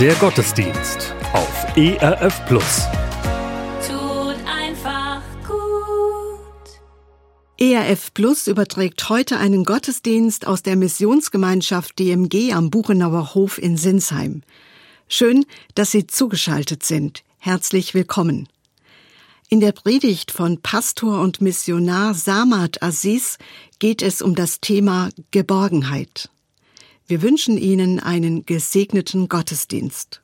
Der Gottesdienst auf ERF Plus. Tut einfach gut. ERF Plus überträgt heute einen Gottesdienst aus der Missionsgemeinschaft DMG am Buchenauer Hof in Sinsheim. Schön, dass Sie zugeschaltet sind. Herzlich willkommen. In der Predigt von Pastor und Missionar Samad Aziz geht es um das Thema Geborgenheit. Wir wünschen Ihnen einen gesegneten Gottesdienst.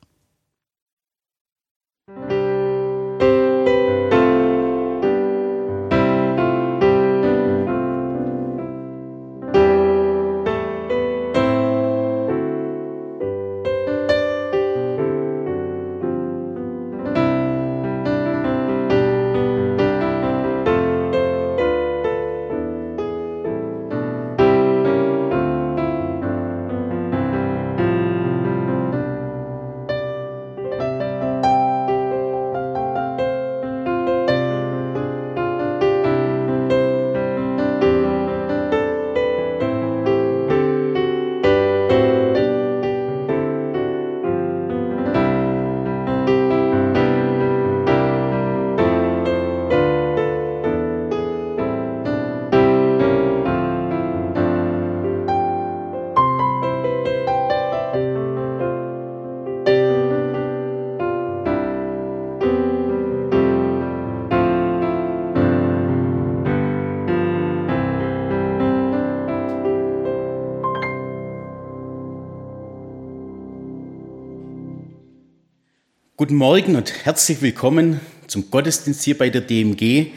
Guten Morgen und herzlich willkommen zum Gottesdienst hier bei der DMG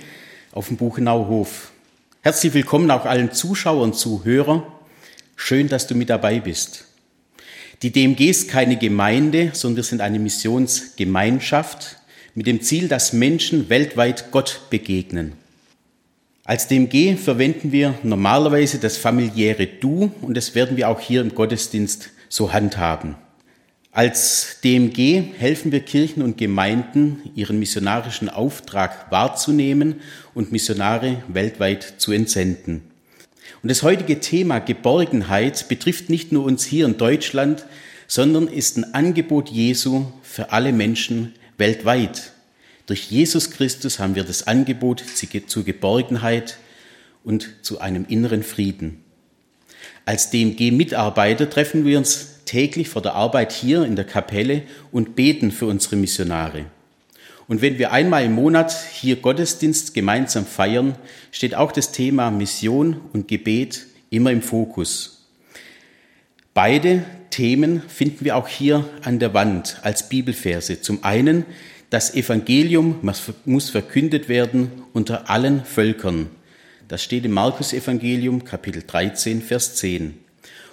auf dem Buchenauer Hof. Herzlich willkommen auch allen Zuschauern und Zuhörern. Schön, dass du mit dabei bist. Die DMG ist keine Gemeinde, sondern wir sind eine Missionsgemeinschaft mit dem Ziel, dass Menschen weltweit Gott begegnen. Als DMG verwenden wir normalerweise das familiäre Du und das werden wir auch hier im Gottesdienst so handhaben. Als DMG helfen wir Kirchen und Gemeinden, ihren missionarischen Auftrag wahrzunehmen und Missionare weltweit zu entsenden. Und das heutige Thema Geborgenheit betrifft nicht nur uns hier in Deutschland, sondern ist ein Angebot Jesu für alle Menschen weltweit. Durch Jesus Christus haben wir das Angebot zu Geborgenheit und zu einem inneren Frieden. Als DMG-Mitarbeiter treffen wir uns täglich vor der Arbeit hier in der Kapelle und beten für unsere Missionare. Und wenn wir einmal im Monat hier Gottesdienst gemeinsam feiern, steht auch das Thema Mission und Gebet immer im Fokus. Beide Themen finden wir auch hier an der Wand als Bibelverse. Zum einen, das Evangelium muss verkündet werden unter allen Völkern. Das steht im Markus Evangelium Kapitel 13, Vers 10.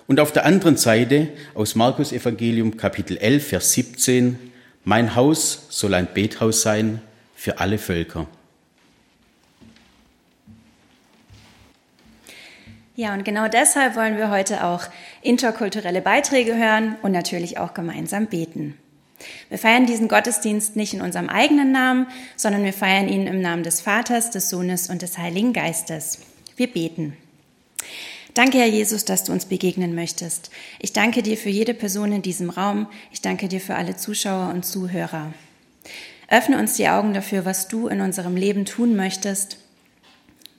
Und auf der anderen Seite aus Markus Evangelium Kapitel 11, Vers 17, mein Haus soll ein Bethaus sein für alle Völker. Ja, und genau deshalb wollen wir heute auch interkulturelle Beiträge hören und natürlich auch gemeinsam beten. Wir feiern diesen Gottesdienst nicht in unserem eigenen Namen, sondern wir feiern ihn im Namen des Vaters, des Sohnes und des Heiligen Geistes. Wir beten. Danke, Herr Jesus, dass du uns begegnen möchtest. Ich danke dir für jede Person in diesem Raum. Ich danke dir für alle Zuschauer und Zuhörer. Öffne uns die Augen dafür, was du in unserem Leben tun möchtest.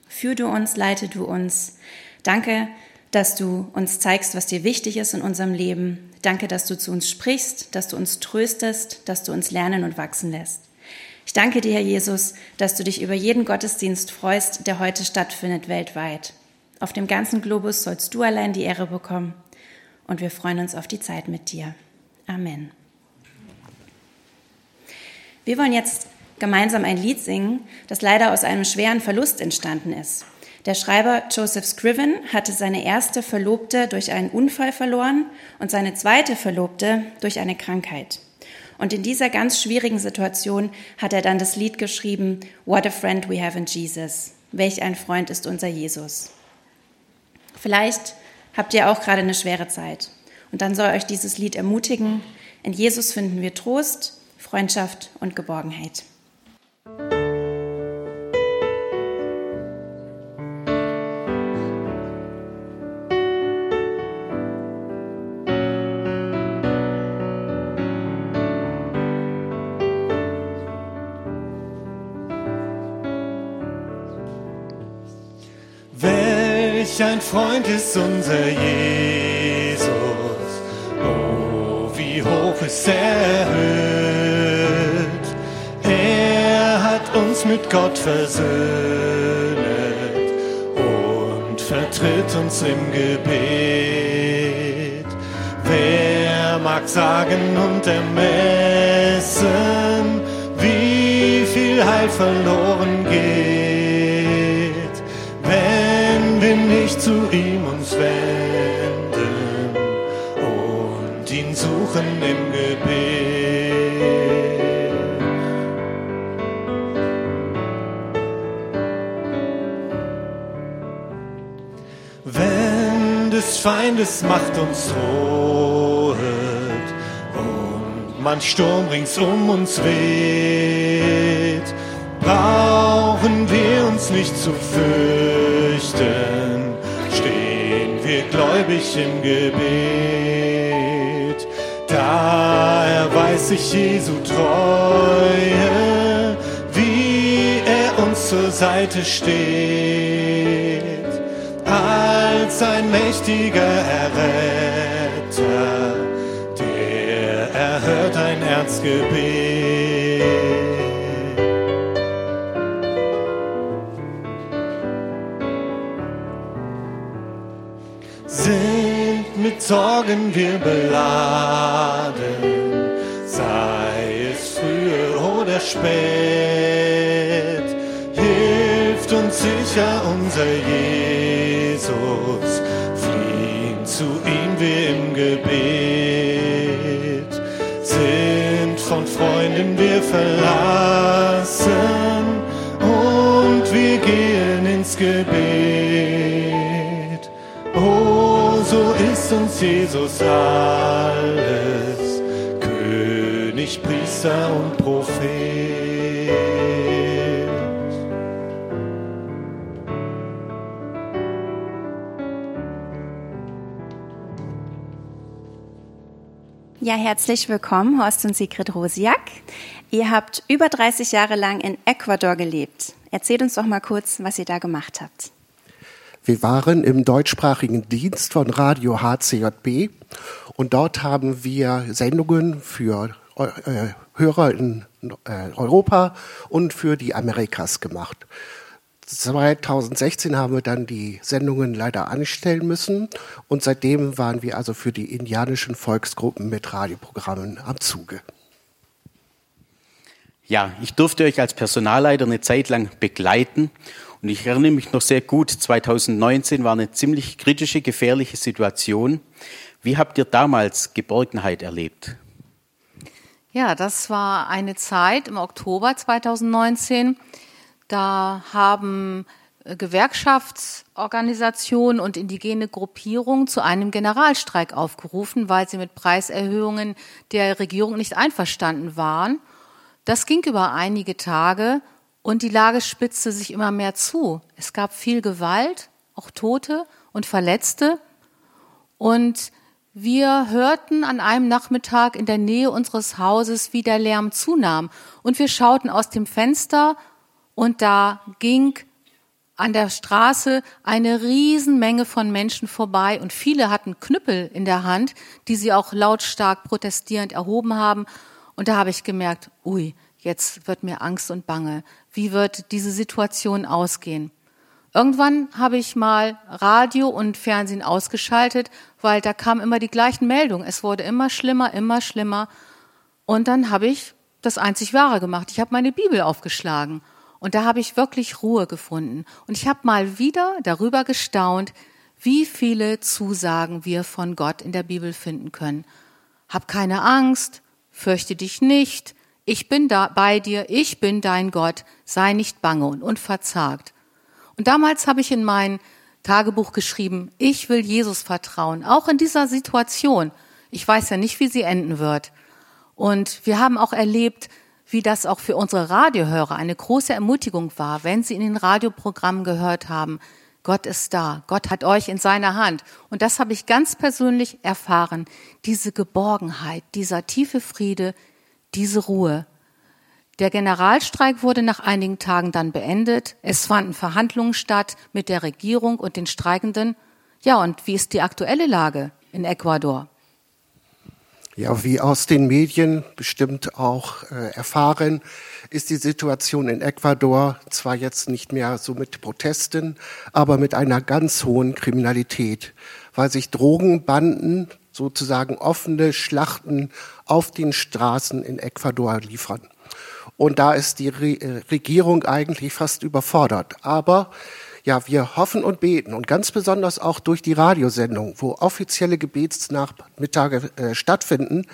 Führ du uns, leite du uns. Danke, dass du uns zeigst, was dir wichtig ist in unserem Leben. Danke, dass du zu uns sprichst, dass du uns tröstest, dass du uns lernen und wachsen lässt. Ich danke dir, Herr Jesus, dass du dich über jeden Gottesdienst freust, der heute stattfindet weltweit. Auf dem ganzen Globus sollst du allein die Ehre bekommen und wir freuen uns auf die Zeit mit dir. Amen. Wir wollen jetzt gemeinsam ein Lied singen, das leider aus einem schweren Verlust entstanden ist. Der Schreiber Joseph Scriven hatte seine erste Verlobte durch einen Unfall verloren und seine zweite Verlobte durch eine Krankheit. Und in dieser ganz schwierigen Situation hat er dann das Lied geschrieben, What a Friend We Have in Jesus. Welch ein Freund ist unser Jesus. Vielleicht habt ihr auch gerade eine schwere Zeit. Und dann soll euch dieses Lied ermutigen. In Jesus finden wir Trost, Freundschaft und Geborgenheit. Welch ein Freund ist unser Jesus. Oh, wie hoch ist er erhöht. Er hat uns mit Gott versöhnt und vertritt uns im Gebet. Wer mag sagen und ermessen, wie viel Heil verloren geht, wenn wir nicht zu ihm uns wenden und ihn suchen im Gebet. Wenn des Feindes Macht uns droht und man Sturm rings um uns weht, brauchen wir uns nicht zu fürchten, wir gläubig im Gebet. Da erweist sich Jesu Treue, wie er uns zur Seite steht, als ein mächtiger Erretter, der erhört ein Erzgebet. Mit Sorgen wir beladen, sei es früh oder spät, hilft uns sicher unser Jesus, fliehen zu ihm wir im Gebet, sind von Freunden wir verlassen und wir gehen ins Gebet. Ist uns Jesus alles, König, Priester und Prophet. Ja, herzlich willkommen, Horst und Sigrid Rosiak. Ihr habt über 30 Jahre lang in Ecuador gelebt. Erzählt uns doch mal kurz, was ihr da gemacht habt. Wir waren im deutschsprachigen Dienst von Radio HCJB und dort haben wir Sendungen für äh, Hörer in äh, Europa und für die Amerikas gemacht. 2016 haben wir dann die Sendungen leider anstellen müssen und seitdem waren wir also für die indianischen Volksgruppen mit Radioprogrammen am Zuge. Ja, ich durfte euch als Personalleiter eine Zeit lang begleiten und ich erinnere mich noch sehr gut, 2019 war eine ziemlich kritische, gefährliche Situation. Wie habt ihr damals Geborgenheit erlebt? Ja, das war eine Zeit im Oktober 2019. Da haben äh, Gewerkschaftsorganisationen und indigene Gruppierungen zu einem Generalstreik aufgerufen, weil sie mit Preiserhöhungen der Regierung nicht einverstanden waren. Das ging über einige Tage und die Lage spitzte sich immer mehr zu. Es gab viel Gewalt, auch Tote und Verletzte. Und wir hörten an einem Nachmittag in der Nähe unseres Hauses, wie der Lärm zunahm. Und wir schauten aus dem Fenster und da ging an der Straße eine Riesenmenge von Menschen vorbei und viele hatten Knüppel in der Hand, die sie auch lautstark protestierend erhoben haben. Und da habe ich gemerkt, ui, jetzt wird mir Angst und Bange. Wie wird diese Situation ausgehen? Irgendwann habe ich mal Radio und Fernsehen ausgeschaltet, weil da kamen immer die gleichen Meldungen. Es wurde immer schlimmer, immer schlimmer. Und dann habe ich das einzig Wahre gemacht. Ich habe meine Bibel aufgeschlagen. Und da habe ich wirklich Ruhe gefunden. Und ich habe mal wieder darüber gestaunt, wie viele Zusagen wir von Gott in der Bibel finden können. Hab keine Angst, fürchte dich nicht, ich bin da bei dir, ich bin dein Gott, sei nicht bange und unverzagt. Und damals habe ich in mein Tagebuch geschrieben, ich will Jesus vertrauen, auch in dieser Situation. Ich weiß ja nicht, wie sie enden wird. Und wir haben auch erlebt, wie das auch für unsere Radiohörer eine große Ermutigung war, wenn sie in den Radioprogrammen gehört haben, Gott ist da, Gott hat euch in seiner Hand. Und das habe ich ganz persönlich erfahren, diese Geborgenheit, dieser tiefe Friede, diese Ruhe, Der Generalstreik wurde nach einigen Tagen dann beendet. Es fanden Verhandlungen statt mit der Regierung und den Streikenden. Ja, und wie ist die aktuelle Lage in Ecuador? Ja, wie aus den Medien bestimmt auch äh, erfahren, ist die Situation in Ecuador zwar jetzt nicht mehr so mit Protesten, aber mit einer ganz hohen Kriminalität, weil sich Drogenbanden sozusagen offene Schlachten auf den Straßen in Ecuador liefern. Und da ist die Re äh, Regierung eigentlich fast überfordert. Aber ja, wir hoffen und beten und ganz besonders auch durch die Radiosendung, wo offizielle Gebetsnachmittage äh, stattfinden,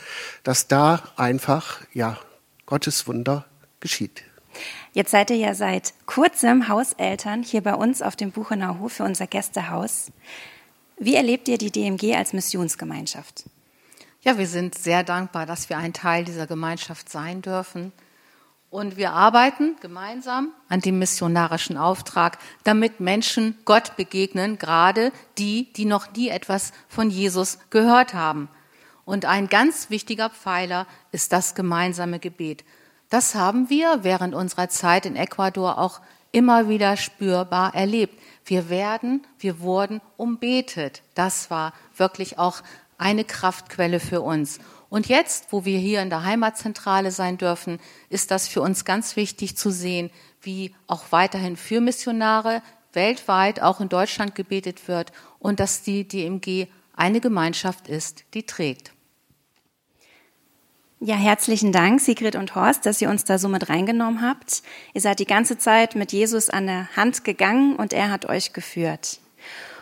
dass da einfach ja Gottes Wunder geschieht. Jetzt seid ihr ja seit kurzem Hauseltern hier bei uns auf dem Buchenauer Hof für unser Gästehaus. Wie erlebt ihr die DMG als Missionsgemeinschaft? Ja, wir sind sehr dankbar, dass wir ein Teil dieser Gemeinschaft sein dürfen. Und wir arbeiten gemeinsam an dem missionarischen Auftrag, damit Menschen Gott begegnen, gerade die, die noch nie etwas von Jesus gehört haben. Und ein ganz wichtiger Pfeiler ist das gemeinsame Gebet. Das haben wir während unserer Zeit in Ecuador auch immer wieder spürbar erlebt. Wir werden, wir wurden umbetet. Das war wirklich auch eine Kraftquelle für uns. Und jetzt, wo wir hier in der Heimatzentrale sein dürfen, ist das für uns ganz wichtig zu sehen, wie auch weiterhin für Missionare weltweit, auch in Deutschland gebetet wird und dass die DMG eine Gemeinschaft ist, die trägt. Ja, herzlichen Dank, Sigrid und Horst, dass ihr uns da so mit reingenommen habt. Ihr seid die ganze Zeit mit Jesus an der Hand gegangen und er hat euch geführt.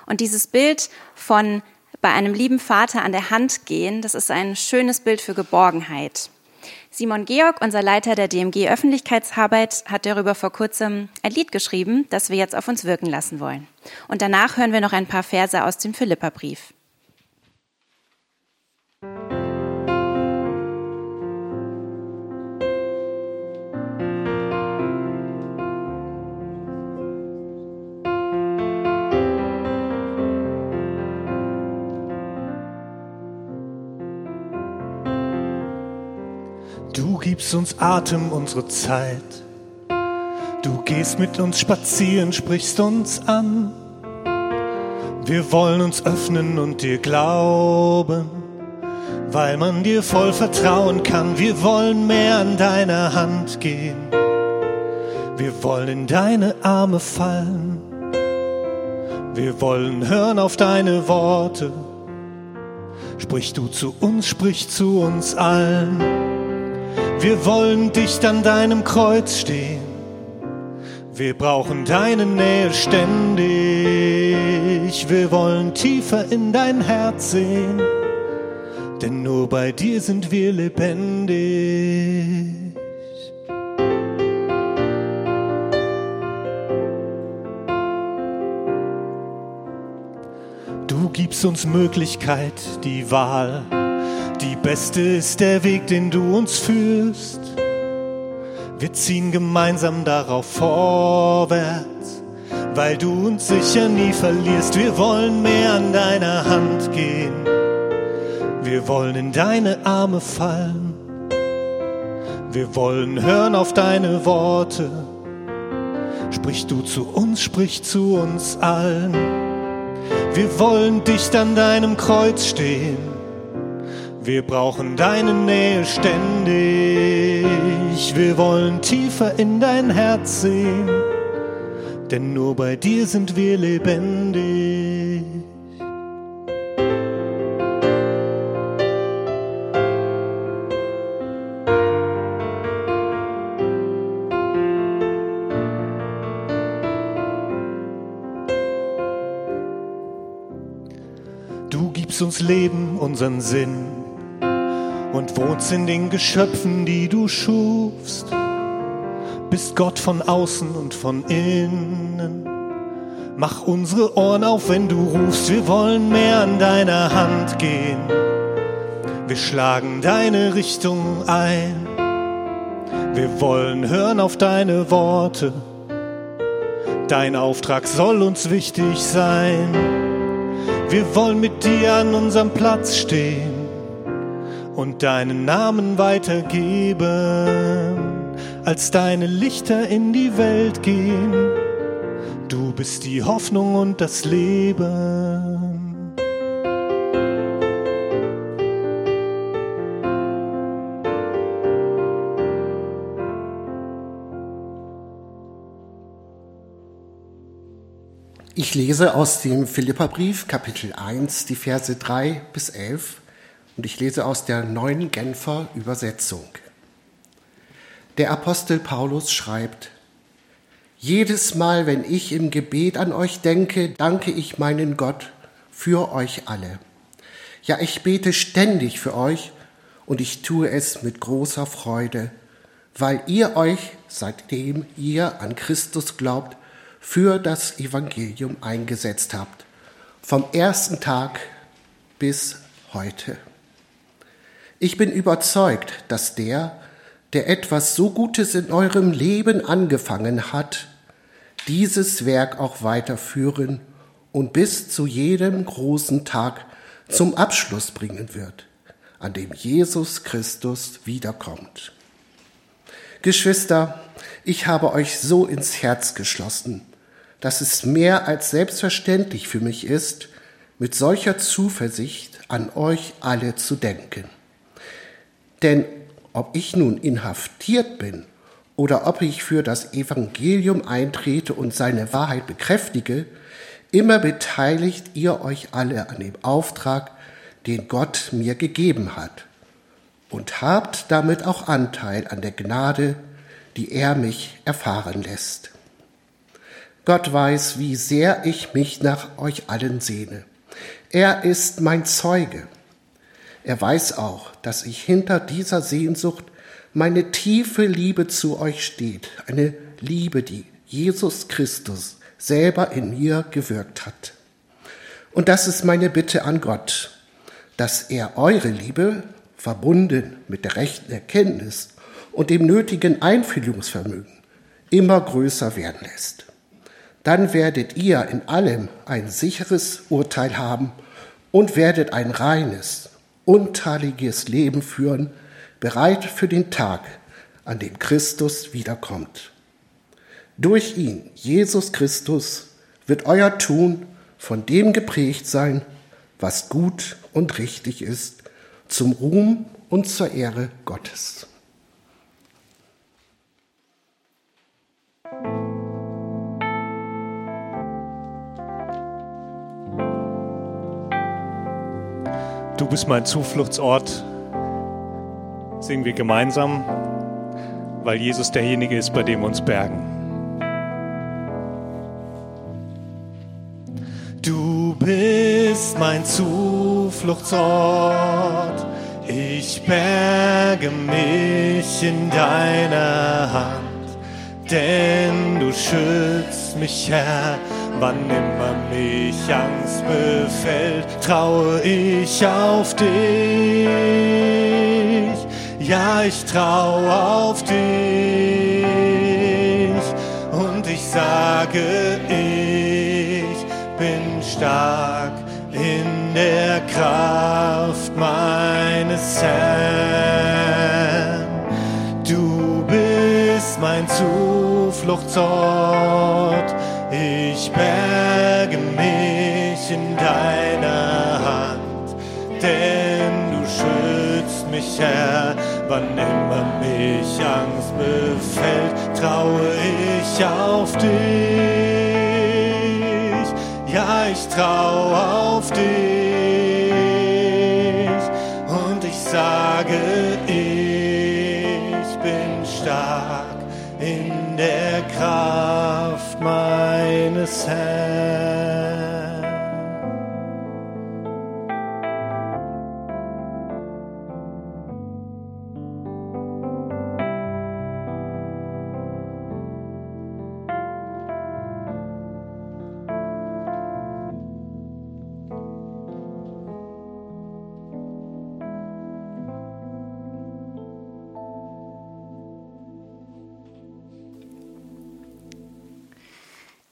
Und dieses Bild von bei einem lieben Vater an der Hand gehen, das ist ein schönes Bild für Geborgenheit. Simon Georg, unser Leiter der DMG Öffentlichkeitsarbeit, hat darüber vor kurzem ein Lied geschrieben, das wir jetzt auf uns wirken lassen wollen. Und danach hören wir noch ein paar Verse aus dem Philipperbrief. Gibst uns Atem, unsere Zeit. Du gehst mit uns spazieren, sprichst uns an. Wir wollen uns öffnen und dir glauben, weil man dir voll vertrauen kann. Wir wollen mehr an deiner Hand gehen. Wir wollen in deine Arme fallen. Wir wollen hören auf deine Worte. Sprich du zu uns, sprich zu uns allen. Wir wollen dicht an deinem Kreuz stehen. Wir brauchen deine Nähe ständig. Wir wollen tiefer in dein Herz sehen. Denn nur bei dir sind wir lebendig. Du gibst uns Möglichkeit, die Wahl die beste ist der Weg, den du uns führst. Wir ziehen gemeinsam darauf vorwärts, weil du uns sicher nie verlierst. Wir wollen mehr an deiner Hand gehen. Wir wollen in deine Arme fallen. Wir wollen hören auf deine Worte. Sprich du zu uns, sprich zu uns allen. Wir wollen dicht an deinem Kreuz stehen wir brauchen deine Nähe ständig. Wir wollen tiefer in dein Herz sehen, denn nur bei dir sind wir lebendig. Du gibst uns Leben, unseren Sinn und wohnst in den Geschöpfen, die du schufst. Bist Gott von außen und von innen. Mach unsere Ohren auf, wenn du rufst. Wir wollen mehr an deiner Hand gehen. Wir schlagen deine Richtung ein. Wir wollen hören auf deine Worte. Dein Auftrag soll uns wichtig sein. Wir wollen mit dir an unserem Platz stehen und deinen Namen weitergeben. als deine Lichter in die Welt gehen. Du bist die Hoffnung und das Leben. Ich lese aus dem Philipperbrief, Kapitel 1, die Verse 3 bis 11 und ich lese aus der neuen Genfer Übersetzung. Der Apostel Paulus schreibt, Jedes Mal, wenn ich im Gebet an euch denke, danke ich meinen Gott für euch alle. Ja, ich bete ständig für euch und ich tue es mit großer Freude, weil ihr euch, seitdem ihr an Christus glaubt, für das Evangelium eingesetzt habt, vom ersten Tag bis heute. Ich bin überzeugt, dass der, der etwas so Gutes in eurem Leben angefangen hat, dieses Werk auch weiterführen und bis zu jedem großen Tag zum Abschluss bringen wird, an dem Jesus Christus wiederkommt. Geschwister, ich habe euch so ins Herz geschlossen, dass es mehr als selbstverständlich für mich ist, mit solcher Zuversicht an euch alle zu denken. Denn ob ich nun inhaftiert bin oder ob ich für das Evangelium eintrete und seine Wahrheit bekräftige, immer beteiligt ihr euch alle an dem Auftrag, den Gott mir gegeben hat, und habt damit auch Anteil an der Gnade, die er mich erfahren lässt. Gott weiß, wie sehr ich mich nach euch allen sehne. Er ist mein Zeuge. Er weiß auch, dass ich hinter dieser Sehnsucht meine tiefe Liebe zu euch steht, eine Liebe, die Jesus Christus selber in mir gewirkt hat. Und das ist meine Bitte an Gott, dass er eure Liebe, verbunden mit der rechten Erkenntnis und dem nötigen Einfühlungsvermögen, immer größer werden lässt. Dann werdet ihr in allem ein sicheres Urteil haben und werdet ein reines, unteiliges Leben führen, bereit für den Tag, an dem Christus wiederkommt. Durch ihn, Jesus Christus, wird euer Tun von dem geprägt sein, was gut und richtig ist, zum Ruhm und zur Ehre Gottes. Du bist mein Zufluchtsort, singen wir gemeinsam, weil Jesus derjenige ist, bei dem wir uns bergen. Du bist mein Zufluchtsort, ich berge mich in deiner Hand, denn du schützt mich, Herr Wann immer mich Angst befällt, traue ich auf dich. Ja, ich traue auf dich. Und ich sage, ich bin stark in der Kraft meines Herrn. Du bist mein Zufluchtsort ich berge mich in deiner Hand, denn du schützt mich, Herr, wann immer mich Angst befällt, traue ich auf dich. Ja, ich traue auf dich und ich sage, ich bin stark in der Kraft meines Herrn.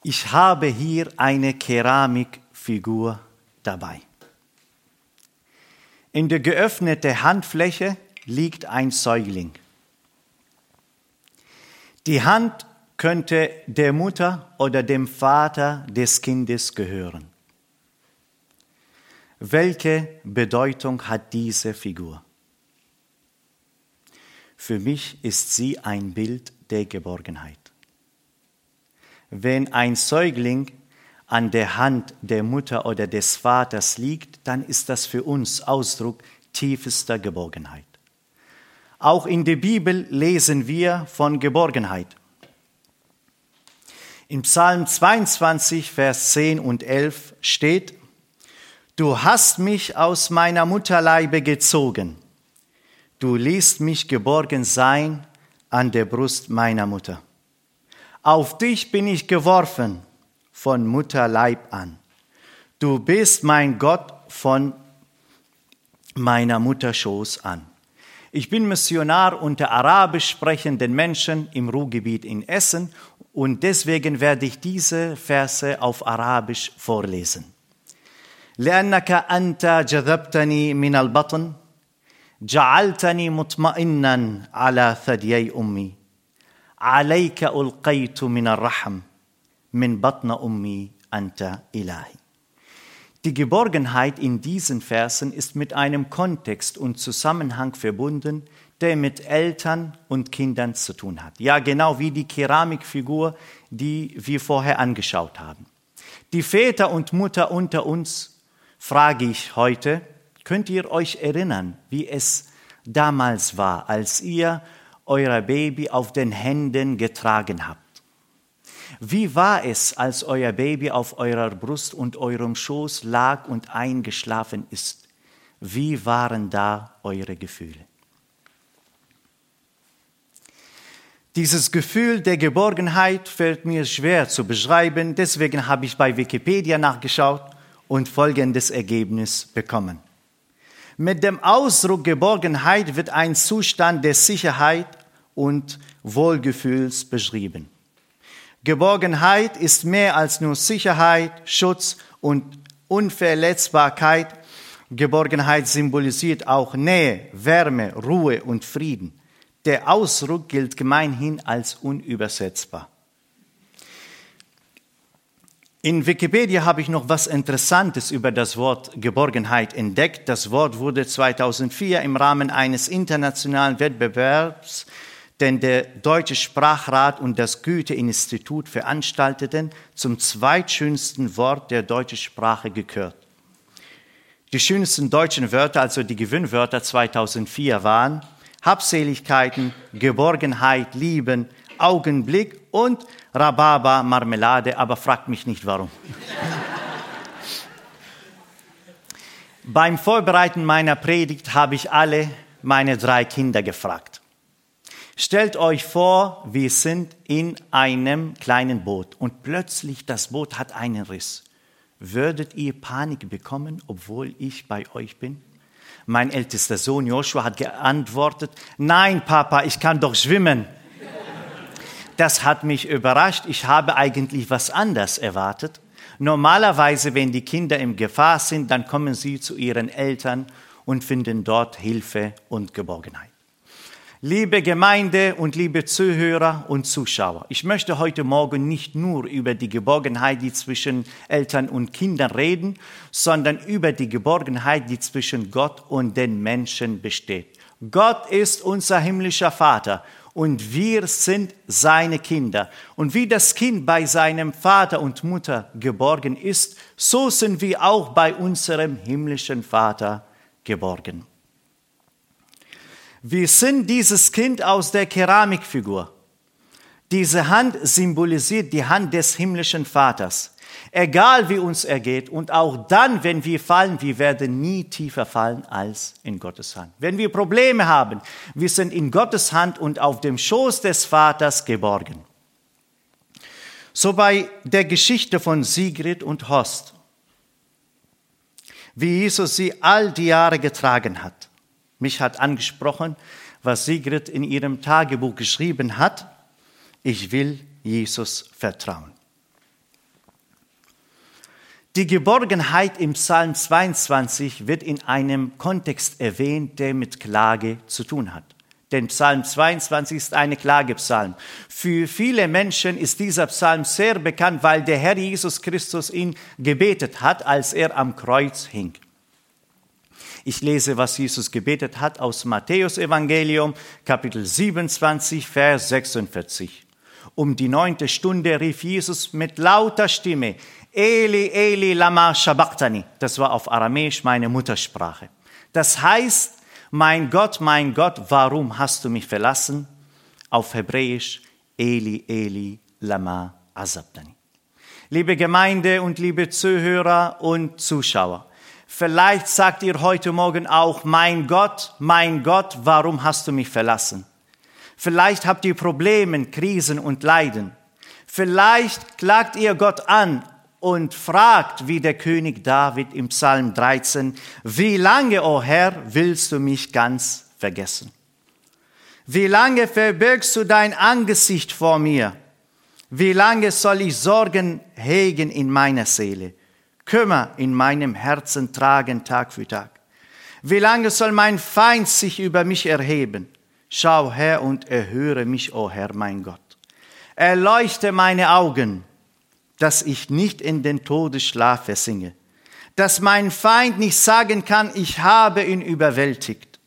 Ich habe hier eine Keramikfigur dabei. In der geöffneten Handfläche liegt ein Säugling. Die Hand könnte der Mutter oder dem Vater des Kindes gehören. Welche Bedeutung hat diese Figur? Für mich ist sie ein Bild der Geborgenheit. Wenn ein Säugling an der Hand der Mutter oder des Vaters liegt, dann ist das für uns Ausdruck tiefster Geborgenheit. Auch in der Bibel lesen wir von Geborgenheit. Im Psalm 22, Vers 10 und 11 steht, Du hast mich aus meiner Mutterleibe gezogen. Du ließt mich geborgen sein an der Brust meiner Mutter. Auf dich bin ich geworfen von Mutterleib an. Du bist mein Gott von meiner Mutterschoß an. Ich bin Missionar unter arabisch sprechenden Menschen im Ruhrgebiet in Essen und deswegen werde ich diese Verse auf Arabisch vorlesen. لأنك أنت جذبتني من البطن جعلتني مطمئنا على ثديي أمي عليك ألقيت من الرحم من بطن أمي أنت إلهي Die Geborgenheit in diesen Versen ist mit einem Kontext und Zusammenhang verbunden, der mit Eltern und Kindern zu tun hat. Ja, genau wie die Keramikfigur, die wir vorher angeschaut haben. Die Väter und Mutter unter uns, frage ich heute, könnt ihr euch erinnern, wie es damals war, als ihr euer Baby auf den Händen getragen habt? Wie war es, als euer Baby auf eurer Brust und eurem Schoß lag und eingeschlafen ist? Wie waren da eure Gefühle? Dieses Gefühl der Geborgenheit fällt mir schwer zu beschreiben, deswegen habe ich bei Wikipedia nachgeschaut und folgendes Ergebnis bekommen. Mit dem Ausdruck Geborgenheit wird ein Zustand der Sicherheit und Wohlgefühls beschrieben. Geborgenheit ist mehr als nur Sicherheit, Schutz und Unverletzbarkeit. Geborgenheit symbolisiert auch Nähe, Wärme, Ruhe und Frieden. Der Ausdruck gilt gemeinhin als unübersetzbar. In Wikipedia habe ich noch was Interessantes über das Wort Geborgenheit entdeckt. Das Wort wurde 2004 im Rahmen eines internationalen Wettbewerbs den der Deutsche Sprachrat und das Goethe-Institut veranstalteten, zum zweitschönsten Wort der deutschen Sprache gekürt. Die schönsten deutschen Wörter, also die Gewinnwörter 2004 waren Habseligkeiten, Geborgenheit, Lieben, Augenblick und Rhabarber, Marmelade, aber fragt mich nicht warum. Beim Vorbereiten meiner Predigt habe ich alle meine drei Kinder gefragt. Stellt euch vor, wir sind in einem kleinen Boot und plötzlich das Boot hat einen Riss. Würdet ihr Panik bekommen, obwohl ich bei euch bin? Mein ältester Sohn Joshua hat geantwortet, nein, Papa, ich kann doch schwimmen. Das hat mich überrascht. Ich habe eigentlich was anderes erwartet. Normalerweise, wenn die Kinder in Gefahr sind, dann kommen sie zu ihren Eltern und finden dort Hilfe und Geborgenheit. Liebe Gemeinde und liebe Zuhörer und Zuschauer, ich möchte heute Morgen nicht nur über die Geborgenheit, die zwischen Eltern und Kindern reden, sondern über die Geborgenheit, die zwischen Gott und den Menschen besteht. Gott ist unser himmlischer Vater und wir sind seine Kinder. Und wie das Kind bei seinem Vater und Mutter geborgen ist, so sind wir auch bei unserem himmlischen Vater geborgen. Wir sind dieses Kind aus der Keramikfigur. Diese Hand symbolisiert die Hand des himmlischen Vaters. Egal wie uns ergeht und auch dann, wenn wir fallen, wir werden nie tiefer fallen als in Gottes Hand. Wenn wir Probleme haben, wir sind in Gottes Hand und auf dem Schoß des Vaters geborgen. So bei der Geschichte von Sigrid und Horst, wie Jesus sie all die Jahre getragen hat. Mich hat angesprochen, was Sigrid in ihrem Tagebuch geschrieben hat. Ich will Jesus vertrauen. Die Geborgenheit im Psalm 22 wird in einem Kontext erwähnt, der mit Klage zu tun hat. Denn Psalm 22 ist eine Klagepsalm. Für viele Menschen ist dieser Psalm sehr bekannt, weil der Herr Jesus Christus ihn gebetet hat, als er am Kreuz hing. Ich lese, was Jesus gebetet hat aus Matthäus Evangelium, Kapitel 27, Vers 46. Um die neunte Stunde rief Jesus mit lauter Stimme, Eli, Eli, lama sabachthani. Das war auf Aramäisch meine Muttersprache. Das heißt, mein Gott, mein Gott, warum hast du mich verlassen? Auf Hebräisch, Eli, Eli, lama azabtani. Liebe Gemeinde und liebe Zuhörer und Zuschauer, vielleicht sagt ihr heute Morgen auch, mein Gott, mein Gott, warum hast du mich verlassen? Vielleicht habt ihr Probleme, Krisen und Leiden. Vielleicht klagt ihr Gott an und fragt, wie der König David im Psalm 13, wie lange, o oh Herr, willst du mich ganz vergessen? Wie lange verbirgst du dein Angesicht vor mir? Wie lange soll ich Sorgen hegen in meiner Seele, Kümmer in meinem Herzen tragen Tag für Tag? Wie lange soll mein Feind sich über mich erheben? Schau her und erhöre mich, o oh Herr, mein Gott. Erleuchte meine Augen, dass ich nicht in den Todesschlaf versinge, dass mein Feind nicht sagen kann, ich habe ihn überwältigt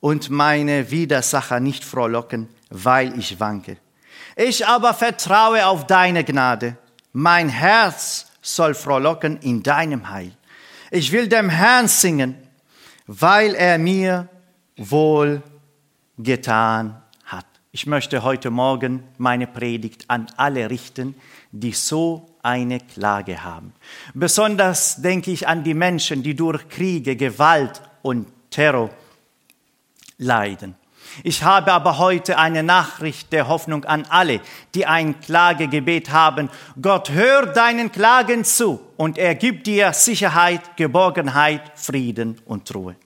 und meine Widersacher nicht frohlocken, weil ich wanke. Ich aber vertraue auf deine Gnade. Mein Herz soll frohlocken in deinem Heil. Ich will dem Herrn singen, weil er mir wohl getan hat. Ich möchte heute Morgen meine Predigt an alle richten, die so eine Klage haben. Besonders denke ich an die Menschen, die durch Kriege, Gewalt und Terror leiden. Ich habe aber heute eine Nachricht der Hoffnung an alle, die ein Klagegebet haben. Gott hört deinen Klagen zu und er gibt dir Sicherheit, Geborgenheit, Frieden und Ruhe.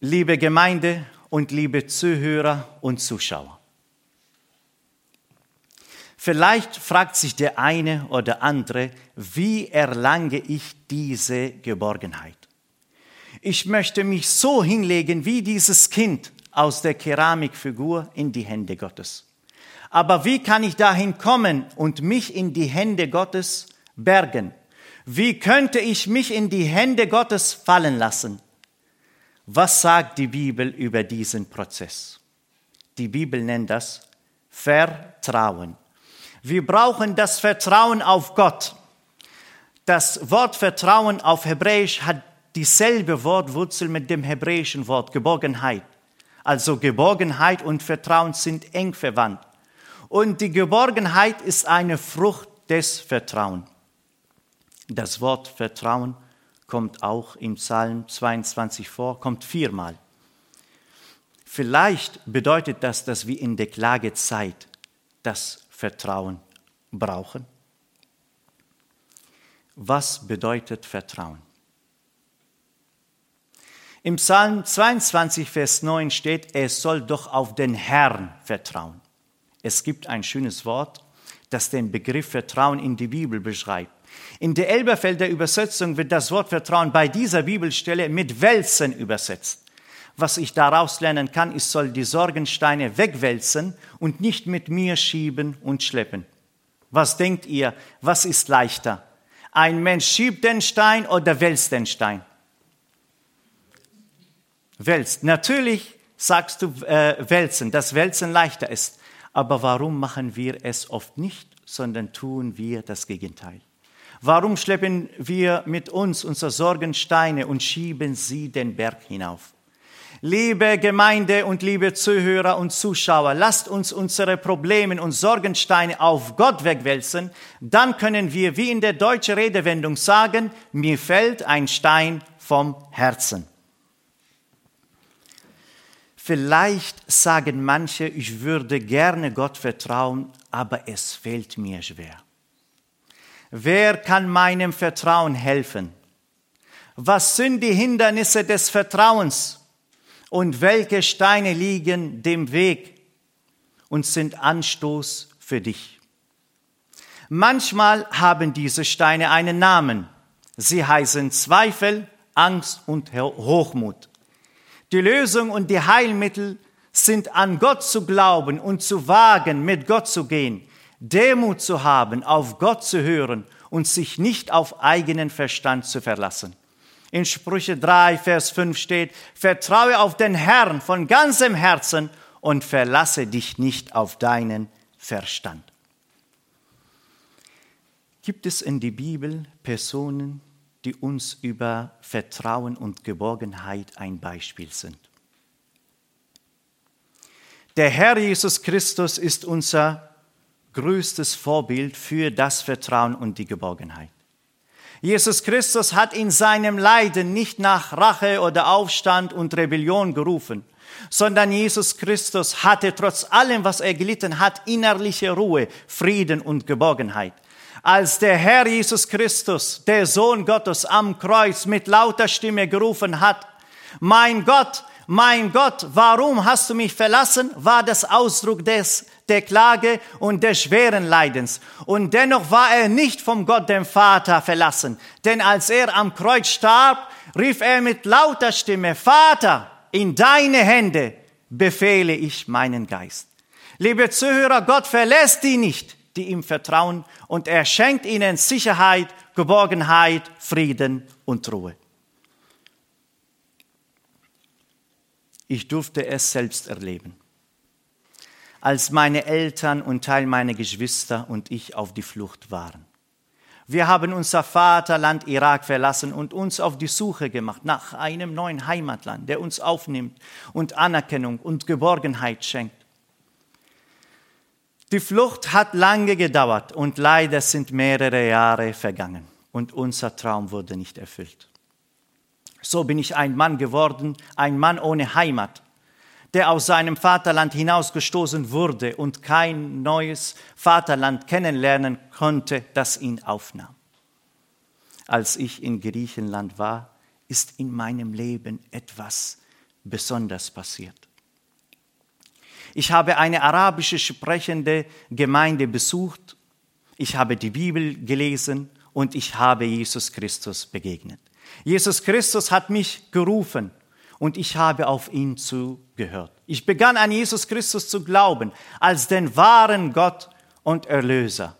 Liebe Gemeinde und liebe Zuhörer und Zuschauer. Vielleicht fragt sich der eine oder andere, wie erlange ich diese Geborgenheit? Ich möchte mich so hinlegen wie dieses Kind aus der Keramikfigur in die Hände Gottes. Aber wie kann ich dahin kommen und mich in die Hände Gottes bergen? Wie könnte ich mich in die Hände Gottes fallen lassen? Was sagt die Bibel über diesen Prozess? Die Bibel nennt das Vertrauen. Wir brauchen das Vertrauen auf Gott. Das Wort Vertrauen auf Hebräisch hat dieselbe Wortwurzel mit dem hebräischen Wort Geborgenheit. Also Geborgenheit und Vertrauen sind eng verwandt. Und die Geborgenheit ist eine Frucht des Vertrauens. Das Wort Vertrauen kommt auch im Psalm 22 vor, kommt viermal. Vielleicht bedeutet das, dass wir in der Klagezeit das Vertrauen brauchen? Was bedeutet Vertrauen? Im Psalm 22, Vers 9 steht, er soll doch auf den Herrn vertrauen. Es gibt ein schönes Wort, das den Begriff Vertrauen in die Bibel beschreibt. In der Elberfelder Übersetzung wird das Wort Vertrauen bei dieser Bibelstelle mit Wälzen übersetzt. Was ich daraus lernen kann, ich soll die Sorgensteine wegwälzen und nicht mit mir schieben und schleppen. Was denkt ihr, was ist leichter? Ein Mensch schiebt den Stein oder wälzt den Stein? Wälzt. Natürlich sagst du äh, wälzen, dass wälzen leichter ist. Aber warum machen wir es oft nicht, sondern tun wir das Gegenteil? Warum schleppen wir mit uns unsere Sorgensteine und schieben sie den Berg hinauf? Liebe Gemeinde und liebe Zuhörer und Zuschauer, lasst uns unsere Probleme und Sorgensteine auf Gott wegwälzen, dann können wir wie in der deutschen Redewendung sagen, mir fällt ein Stein vom Herzen. Vielleicht sagen manche, ich würde gerne Gott vertrauen, aber es fällt mir schwer. Wer kann meinem Vertrauen helfen? Was sind die Hindernisse des Vertrauens? und welche Steine liegen dem Weg und sind Anstoß für dich. Manchmal haben diese Steine einen Namen. Sie heißen Zweifel, Angst und Hochmut. Die Lösung und die Heilmittel sind an Gott zu glauben und zu wagen, mit Gott zu gehen, Demut zu haben, auf Gott zu hören und sich nicht auf eigenen Verstand zu verlassen. In Sprüche 3, Vers 5 steht, vertraue auf den Herrn von ganzem Herzen und verlasse dich nicht auf deinen Verstand. Gibt es in der Bibel Personen, die uns über Vertrauen und Geborgenheit ein Beispiel sind? Der Herr Jesus Christus ist unser größtes Vorbild für das Vertrauen und die Geborgenheit. Jesus Christus hat in seinem Leiden nicht nach Rache oder Aufstand und Rebellion gerufen, sondern Jesus Christus hatte trotz allem, was er gelitten hat, innerliche Ruhe, Frieden und Geborgenheit. Als der Herr Jesus Christus, der Sohn Gottes am Kreuz mit lauter Stimme gerufen hat, mein Gott, mein Gott, warum hast du mich verlassen, war das Ausdruck des, der Klage und des schweren Leidens. Und dennoch war er nicht vom Gott, dem Vater, verlassen. Denn als er am Kreuz starb, rief er mit lauter Stimme, Vater, in deine Hände befehle ich meinen Geist. Liebe Zuhörer, Gott verlässt die nicht, die ihm vertrauen, und er schenkt ihnen Sicherheit, Geborgenheit, Frieden und Ruhe. Ich durfte es selbst erleben. Als meine Eltern und Teil meiner Geschwister und ich auf die Flucht waren. Wir haben unser Vaterland Irak verlassen und uns auf die Suche gemacht nach einem neuen Heimatland, der uns aufnimmt und Anerkennung und Geborgenheit schenkt. Die Flucht hat lange gedauert und leider sind mehrere Jahre vergangen und unser Traum wurde nicht erfüllt. So bin ich ein Mann geworden, ein Mann ohne Heimat, der aus seinem Vaterland hinausgestoßen wurde und kein neues Vaterland kennenlernen konnte, das ihn aufnahm. Als ich in Griechenland war, ist in meinem Leben etwas besonders passiert. Ich habe eine arabische sprechende Gemeinde besucht, ich habe die Bibel gelesen und ich habe Jesus Christus begegnet. Jesus Christus hat mich gerufen und ich habe auf ihn zugehört. Ich begann an Jesus Christus zu glauben als den wahren Gott und Erlöser.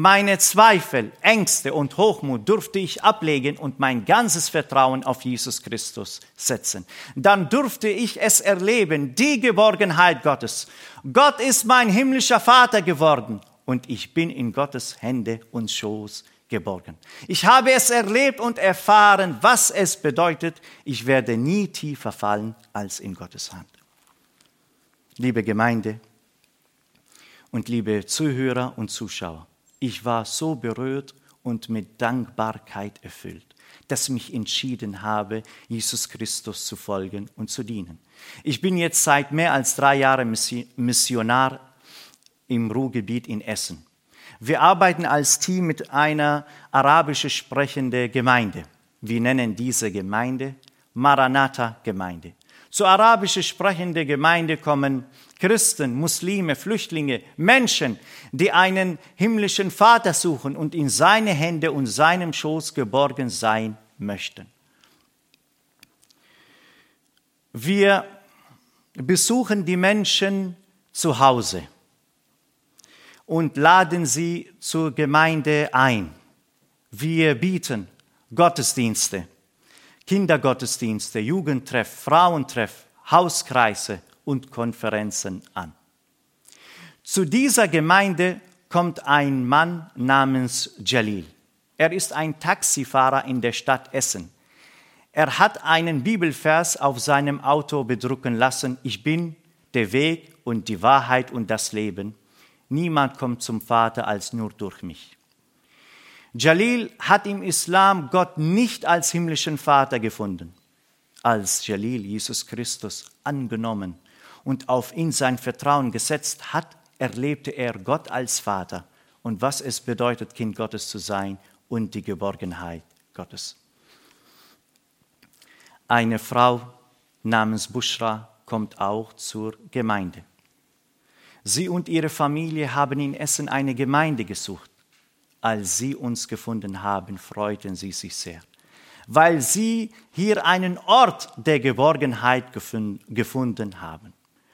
Meine Zweifel, Ängste und Hochmut durfte ich ablegen und mein ganzes Vertrauen auf Jesus Christus setzen. Dann durfte ich es erleben, die Geborgenheit Gottes. Gott ist mein himmlischer Vater geworden und ich bin in Gottes Hände und Schoß geborgen. Ich habe es erlebt und erfahren, was es bedeutet. Ich werde nie tiefer fallen als in Gottes Hand. Liebe Gemeinde und liebe Zuhörer und Zuschauer, ich war so berührt und mit Dankbarkeit erfüllt, dass ich mich entschieden habe, Jesus Christus zu folgen und zu dienen. Ich bin jetzt seit mehr als drei Jahren Missionar im Ruhrgebiet in Essen. Wir arbeiten als Team mit einer arabisch sprechenden Gemeinde. Wir nennen diese Gemeinde Maranatha-Gemeinde. Zur arabisch sprechenden Gemeinde kommen Christen, Muslime, Flüchtlinge, Menschen, die einen himmlischen Vater suchen und in seine Hände und seinem Schoß geborgen sein möchten. Wir besuchen die Menschen zu Hause und laden sie zur Gemeinde ein. Wir bieten Gottesdienste, Kindergottesdienste, Jugendtreff, Frauentreff, Hauskreise und Konferenzen an. Zu dieser Gemeinde kommt ein Mann namens Jalil. Er ist ein Taxifahrer in der Stadt Essen. Er hat einen Bibelvers auf seinem Auto bedrucken lassen. Ich bin der Weg und die Wahrheit und das Leben. Niemand kommt zum Vater als nur durch mich. Jalil hat im Islam Gott nicht als himmlischen Vater gefunden. Als Jalil Jesus Christus angenommen und auf ihn sein Vertrauen gesetzt hat, erlebte er Gott als Vater und was es bedeutet, Kind Gottes zu sein und die Geborgenheit Gottes. Eine Frau namens Bushra kommt auch zur Gemeinde. Sie und ihre Familie haben in Essen eine Gemeinde gesucht. Als sie uns gefunden haben, freuten sie sich sehr. weil sie hier einen Ort der Geborgenheit gefunden haben.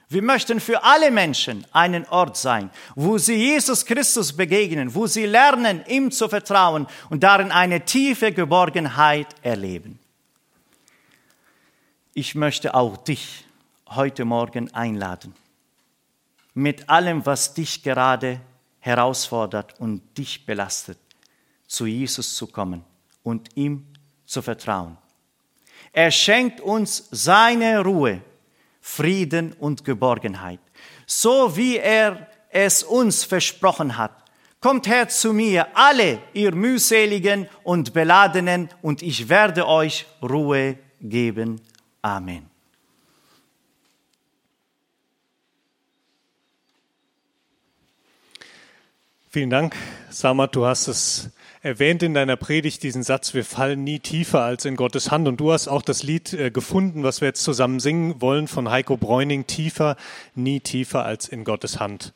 Wir möchten für alle Menschen einen Ort sein, wo sie Jesus Christus begegnen, wo sie lernen, ihm zu vertrauen und darin eine tiefe Geborgenheit erleben. Ich möchte auch dich heute Morgen einladen, mit allem, was dich gerade herausfordert und dich belastet, zu Jesus zu kommen und ihm zu vertrauen. Er schenkt uns seine Ruhe, Frieden und Geborgenheit, so wie er es uns versprochen hat. Kommt her zu mir, alle ihr mühseligen und beladenen, und ich werde euch Ruhe geben. Amen. Vielen Dank, Samat. Du hast es erwähnt in deiner Predigt, diesen Satz, wir fallen nie tiefer als in Gottes Hand. Und du hast auch das Lied äh, gefunden, was wir jetzt zusammen singen wollen, von Heiko Bräuning, tiefer, nie tiefer als in Gottes Hand.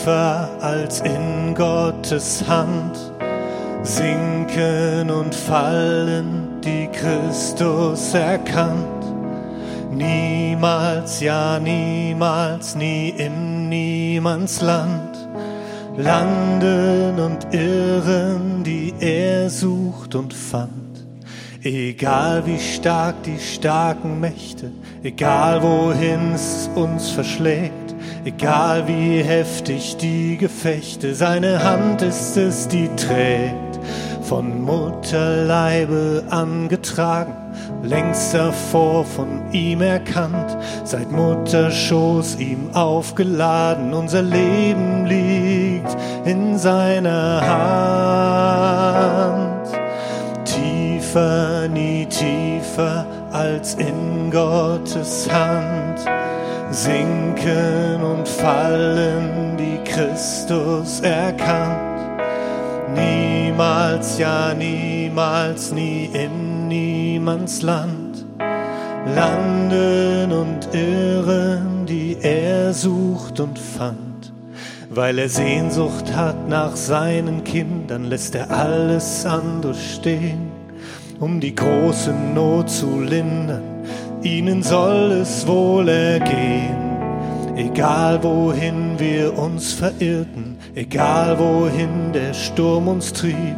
Tiefer als in Gottes Hand. Sinken und fallen, die Christus erkannt. Niemals, ja niemals, nie in niemands Land. Landen und irren, die er sucht und fand. Egal wie stark die starken Mächte, egal wohin es uns verschlägt, egal wie heftig die Gefechte, seine Hand ist es, die trägt, von Mutterleibe angetragen, längst davor von ihm erkannt, seit Mutterschoß ihm aufgeladen, unser Leben liegt in seiner Hand. Tiefer, nie tiefer als in Gottes Hand sinken und fallen, die Christus erkannt. Niemals, ja niemals, nie in niemands Land. Landen und irren, die er sucht und fand. Weil er Sehnsucht hat nach seinen Kindern, lässt er alles andere stehen, um die große Not zu lindern ihnen soll es wohl ergehen. Egal wohin wir uns verirrten, egal wohin der Sturm uns trieb,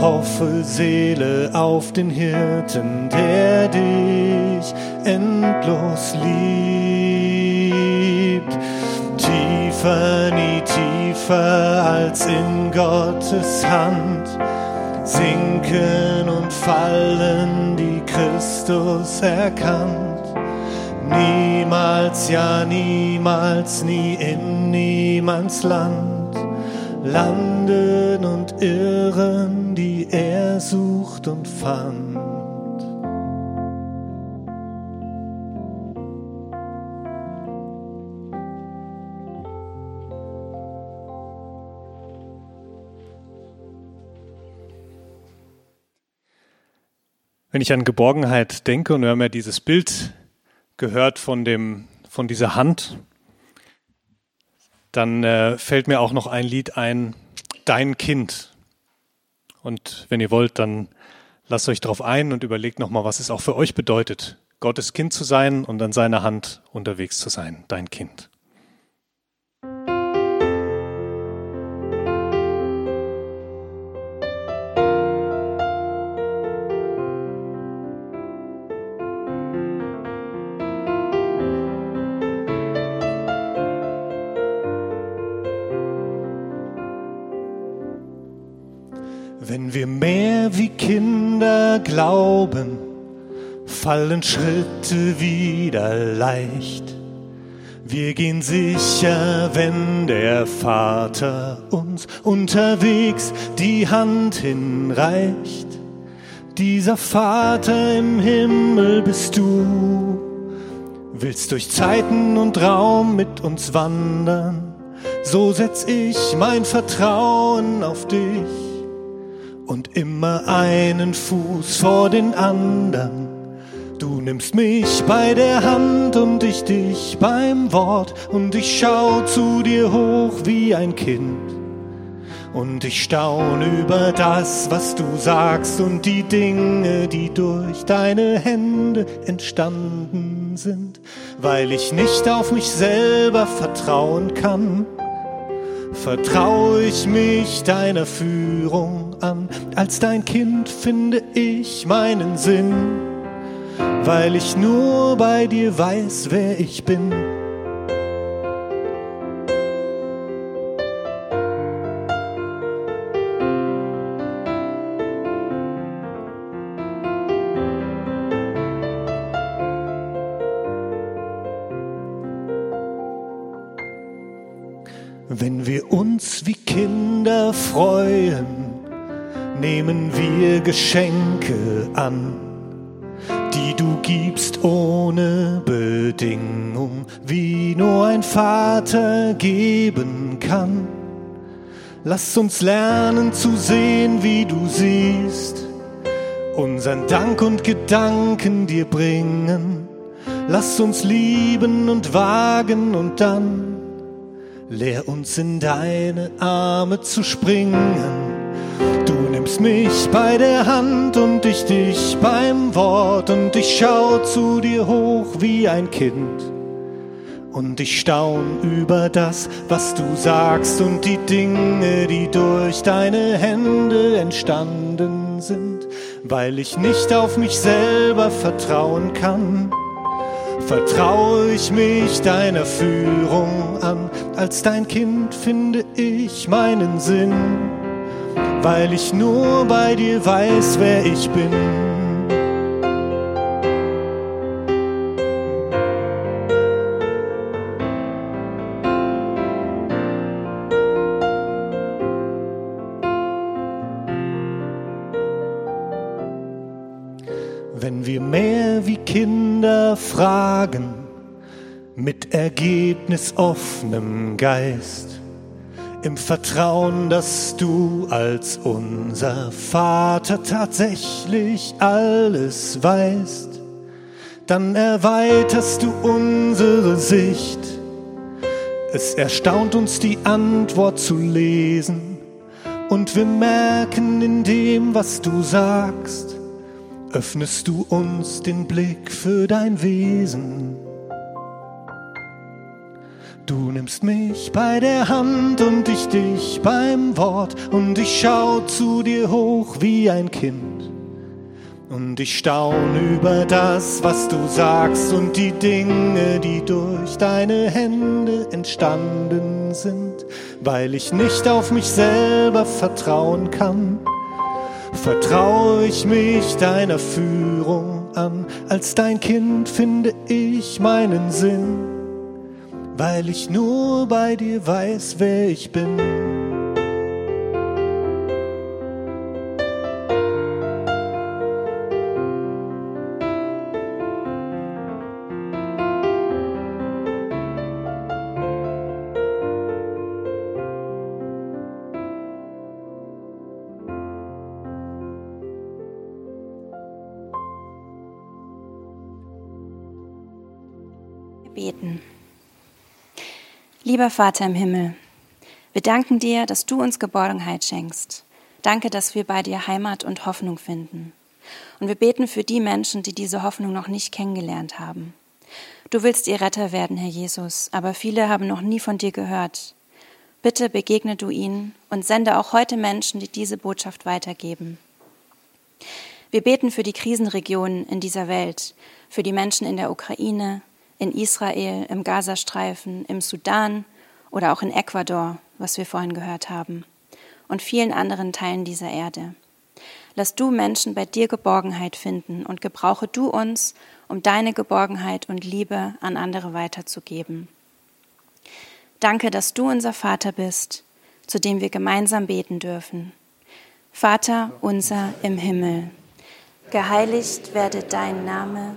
hoffe Seele auf den Hirten, der dich endlos liebt. Tiefer, nie tiefer als in Gottes Hand sinken und fallen, die Christus erkannt. Niemals, ja niemals, nie in niemands Land landen und irren, die er sucht und fand. Wenn ich an Geborgenheit denke, und wir haben ja dieses Bild gehört von, dem, von dieser Hand, dann äh, fällt mir auch noch ein Lied ein, Dein Kind. Und wenn ihr wollt, dann lasst euch darauf ein und überlegt nochmal, was es auch für euch bedeutet, Gottes Kind zu sein und an seiner Hand unterwegs zu sein, dein Kind. Wenn wir mehr wie Kinder glauben, fallen Schritte wieder leicht. Wir gehen sicher, wenn der Vater uns unterwegs die Hand hinreicht. Dieser Vater im Himmel bist du, Willst durch Zeiten und Raum mit uns wandern, so setz ich mein Vertrauen auf dich und immer einen Fuß vor den anderen. Du nimmst mich bei der Hand und ich dich beim Wort und ich schau zu dir hoch wie ein Kind. Und ich staun über das, was du sagst und die Dinge, die durch deine Hände entstanden sind, weil ich nicht auf mich selber vertrauen kann. Vertraue ich mich deiner Führung an, als dein Kind finde ich meinen Sinn, weil ich nur bei dir weiß, wer ich bin. Wir Geschenke an, die du gibst ohne Bedingung, wie nur ein Vater geben kann. Lass uns lernen zu sehen, wie du siehst, unseren Dank und Gedanken dir bringen. Lass uns lieben und wagen und dann Lehr uns in deine Arme zu springen. Du nimmst mich bei der Hand und ich dich beim Wort und ich schau zu dir hoch wie ein Kind. Und ich staun über das, was du sagst und die Dinge, die durch deine Hände entstanden sind, weil ich nicht auf mich selber vertrauen kann vertraue ich mich deiner Führung an. Als dein Kind finde ich meinen Sinn, weil ich nur bei dir weiß, wer ich bin. Wenn wir mehr wie Kinder fragen, mit ergebnisoffenem Geist, im Vertrauen, dass du als unser Vater tatsächlich alles weißt, dann erweiterst du unsere Sicht. Es erstaunt uns die Antwort zu lesen und wir merken in dem, was du sagst, öffnest du uns den Blick für dein Wesen. Du nimmst mich bei der Hand und ich dich beim Wort. Und ich schau zu dir hoch wie ein Kind. Und ich staun über das, was du sagst. Und die Dinge, die durch deine Hände entstanden sind, weil ich nicht auf mich selber vertrauen kann. Vertraue ich mich deiner Führung an. Als dein Kind finde ich meinen Sinn, weil ich nur bei dir weiß, wer ich bin. Lieber Vater im Himmel, wir danken dir, dass du uns Geborgenheit schenkst. Danke, dass wir bei dir Heimat und Hoffnung finden. Und wir beten für die Menschen, die diese Hoffnung noch nicht kennengelernt haben. Du willst ihr Retter werden, Herr Jesus, aber viele haben noch nie von dir gehört. Bitte begegne du ihnen und sende auch heute Menschen, die diese Botschaft weitergeben. Wir beten für die Krisenregionen in dieser Welt, für die Menschen in der Ukraine, in Israel, im Gazastreifen, im Sudan oder auch in Ecuador, was wir vorhin gehört haben, und vielen anderen Teilen dieser Erde. Lass du Menschen bei dir Geborgenheit finden und gebrauche du uns, um deine Geborgenheit und Liebe an andere weiterzugeben. Danke, dass du unser Vater bist, zu dem wir gemeinsam beten dürfen. Vater unser im Himmel, geheiligt werde dein Name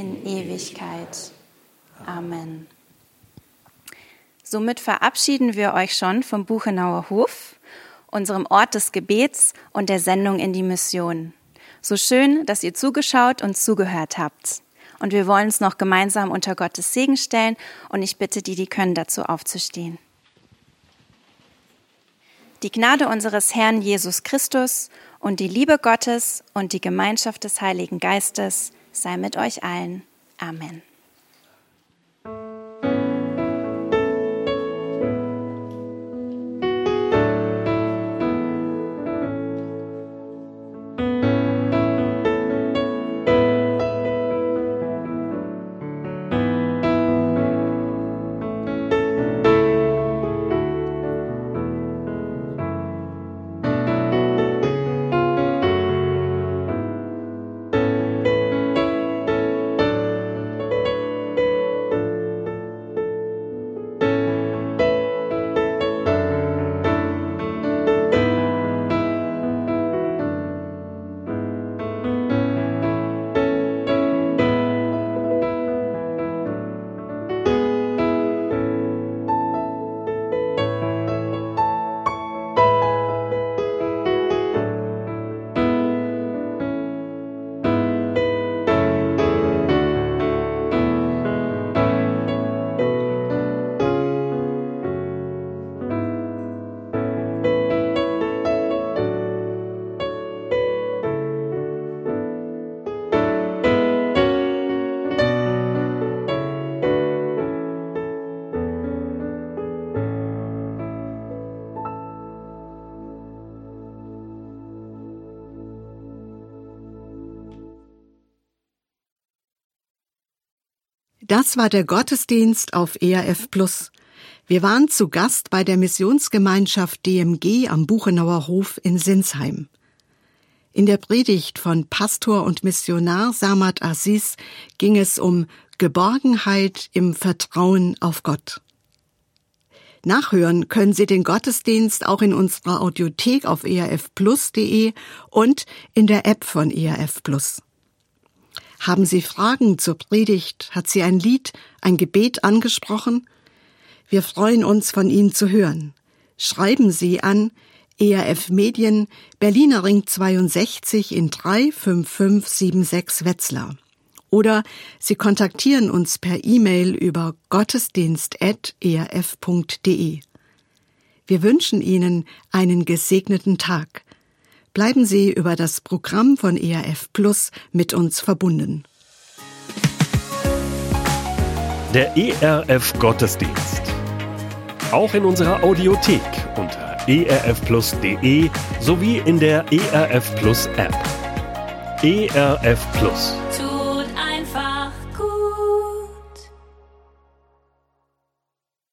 in Ewigkeit. Amen. Somit verabschieden wir euch schon vom Buchenauer Hof, unserem Ort des Gebets und der Sendung in die Mission. So schön, dass ihr zugeschaut und zugehört habt. Und wir wollen uns noch gemeinsam unter Gottes Segen stellen und ich bitte die, die können, dazu aufzustehen. Die Gnade unseres Herrn Jesus Christus und die Liebe Gottes und die Gemeinschaft des Heiligen Geistes sei mit euch allen. Amen. Das war der Gottesdienst auf ERF Plus. Wir waren zu Gast bei der Missionsgemeinschaft DMG am Buchenauer Hof in Sinsheim. In der Predigt von Pastor und Missionar Samad Aziz ging es um Geborgenheit im Vertrauen auf Gott. Nachhören können Sie den Gottesdienst auch in unserer Audiothek auf erfplus.de und in der App von ERF Plus. Haben Sie Fragen zur Predigt? Hat Sie ein Lied, ein Gebet angesprochen? Wir freuen uns, von Ihnen zu hören. Schreiben Sie an ERF Medien, Berliner Ring 62 in 35576 Wetzlar. Oder Sie kontaktieren uns per E-Mail über gottesdienst.erf.de. Wir wünschen Ihnen einen gesegneten Tag. Bleiben Sie über das Programm von ERF Plus mit uns verbunden. Der ERF Gottesdienst. Auch in unserer Audiothek unter erfplus.de sowie in der ERF Plus App. ERF Plus.